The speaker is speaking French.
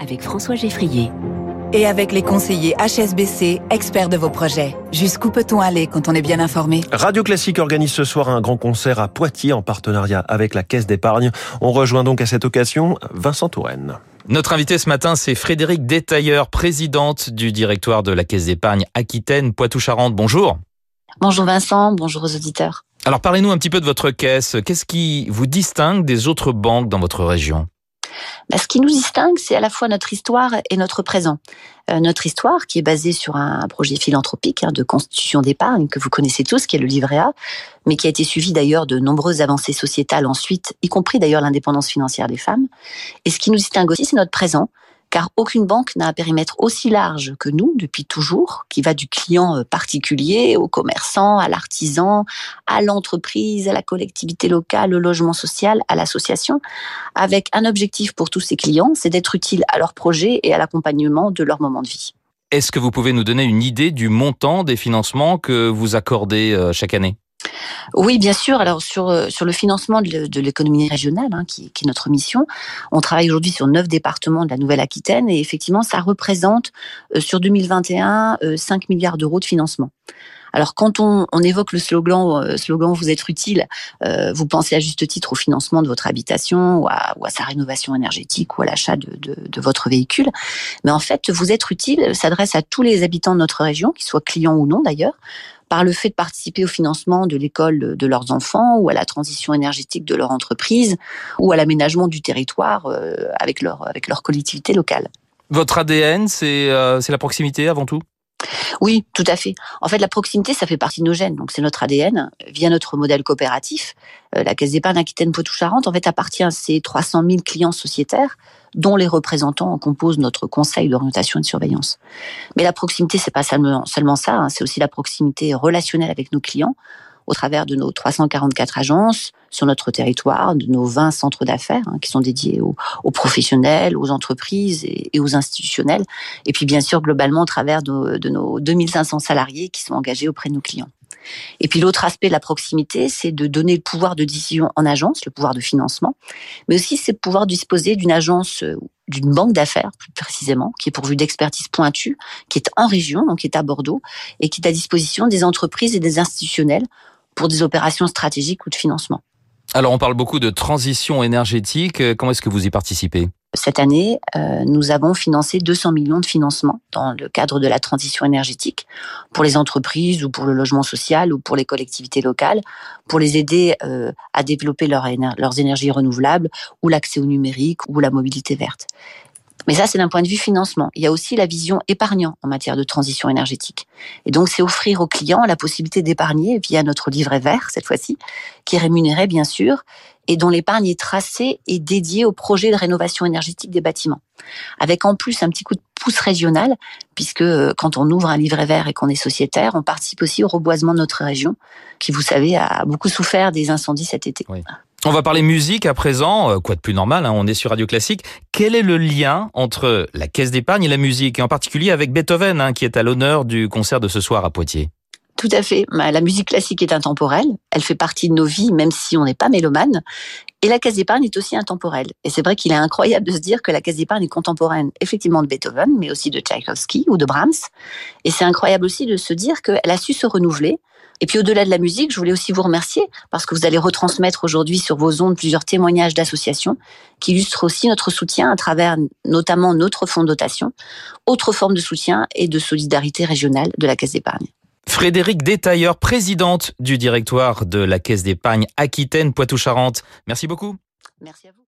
avec François Geffrier. Et avec les conseillers HSBC, experts de vos projets. Jusqu'où peut-on aller quand on est bien informé? Radio Classique organise ce soir un grand concert à Poitiers en partenariat avec la Caisse d'épargne. On rejoint donc à cette occasion Vincent Touraine. Notre invité ce matin, c'est Frédéric Détailleur, présidente du directoire de la Caisse d'épargne Aquitaine Poitou-Charentes. Bonjour. Bonjour Vincent, bonjour aux auditeurs. Alors parlez-nous un petit peu de votre caisse. Qu'est-ce qui vous distingue des autres banques dans votre région? Bah, ce qui nous distingue, c'est à la fois notre histoire et notre présent. Euh, notre histoire, qui est basée sur un projet philanthropique hein, de constitution d'épargne que vous connaissez tous, qui est le livret A, mais qui a été suivi d'ailleurs de nombreuses avancées sociétales ensuite, y compris d'ailleurs l'indépendance financière des femmes. Et ce qui nous distingue aussi, c'est notre présent, car aucune banque n'a un périmètre aussi large que nous depuis toujours, qui va du client euh, particulier au commerçant, à l'artisan, à l'entreprise, à la collectivité locale, au logement social, à l'association, avec un objectif pour tous ces clients, c'est d'être utile à leur projet et à l'accompagnement de leur moment de vie. Est-ce que vous pouvez nous donner une idée du montant des financements que vous accordez euh, chaque année? Oui, bien sûr. Alors sur euh, sur le financement de, l'économie régionale, hein, qui, qui, est notre mission, on travaille aujourd'hui sur neuf départements de la Nouvelle-Aquitaine et effectivement, ça représente euh, sur 2021 5 euh, milliards d'euros de financement. Alors quand on, on, évoque le slogan, slogan vous êtes utile, vous pensez à juste titre au financement de votre habitation ou à, ou à sa rénovation énergétique ou à l'achat de, de, de, votre véhicule. Mais en fait, vous êtes utile s'adresse à tous les habitants de notre région, qu'ils soient clients ou non d'ailleurs, par le fait de participer au financement de l'école de leurs enfants ou à la transition énergétique de leur entreprise ou à l'aménagement du territoire euh, avec leur, collectivité locale. Votre ADN, euh, c'est la proximité avant tout? Oui, tout à fait. En fait, la proximité, ça fait partie de nos gènes. Donc, c'est notre ADN via notre modèle coopératif. Euh, la Caisse d'épargne Aquitaine Poitou-Charentes, en fait, appartient à ces 300 000 clients sociétaires dont les représentants composent notre conseil d'orientation et de surveillance. Mais la proximité, c'est pas seulement, seulement ça, hein, c'est aussi la proximité relationnelle avec nos clients au travers de nos 344 agences sur notre territoire, de nos 20 centres d'affaires hein, qui sont dédiés aux, professionnels, aux entreprises et, aux institutionnels, et puis bien sûr globalement au travers de, nos 2500 salariés qui sont engagés auprès de nos clients. Et puis l'autre aspect de la proximité, c'est de donner le pouvoir de décision en agence, le pouvoir de financement, mais aussi c'est de pouvoir disposer d'une agence euh, d'une banque d'affaires, plus précisément, qui est pourvue d'expertise pointue, qui est en région, donc qui est à Bordeaux, et qui est à disposition des entreprises et des institutionnels pour des opérations stratégiques ou de financement. Alors on parle beaucoup de transition énergétique. Comment est-ce que vous y participez? Cette année, euh, nous avons financé 200 millions de financements dans le cadre de la transition énergétique pour les entreprises ou pour le logement social ou pour les collectivités locales, pour les aider euh, à développer leurs énergies renouvelables ou l'accès au numérique ou la mobilité verte. Mais ça, c'est d'un point de vue financement. Il y a aussi la vision épargnant en matière de transition énergétique. Et donc, c'est offrir aux clients la possibilité d'épargner via notre livret vert, cette fois-ci, qui est rémunéré, bien sûr, et dont l'épargne est tracée et dédiée au projet de rénovation énergétique des bâtiments. Avec en plus un petit coup de pouce régional, puisque euh, quand on ouvre un livret vert et qu'on est sociétaire, on participe aussi au reboisement de notre région, qui, vous savez, a beaucoup souffert des incendies cet été. On va parler musique à présent, euh, quoi de plus normal, hein, on est sur Radio Classique. Quel est le lien entre la caisse d'épargne et la musique, et en particulier avec Beethoven, hein, qui est à l'honneur du concert de ce soir à Poitiers? Tout à fait. La musique classique est intemporelle. Elle fait partie de nos vies, même si on n'est pas mélomane. Et la caisse d'épargne est aussi intemporelle. Et c'est vrai qu'il est incroyable de se dire que la caisse d'épargne est contemporaine, effectivement, de Beethoven, mais aussi de Tchaïkovski ou de Brahms. Et c'est incroyable aussi de se dire qu'elle a su se renouveler. Et puis au-delà de la musique, je voulais aussi vous remercier parce que vous allez retransmettre aujourd'hui sur vos ondes plusieurs témoignages d'associations qui illustrent aussi notre soutien à travers notamment notre fonds de dotation, autre forme de soutien et de solidarité régionale de la Caisse d'épargne. Frédéric Détailleur, présidente du directoire de la Caisse d'épargne Aquitaine Poitou-Charentes. Merci beaucoup. Merci à vous.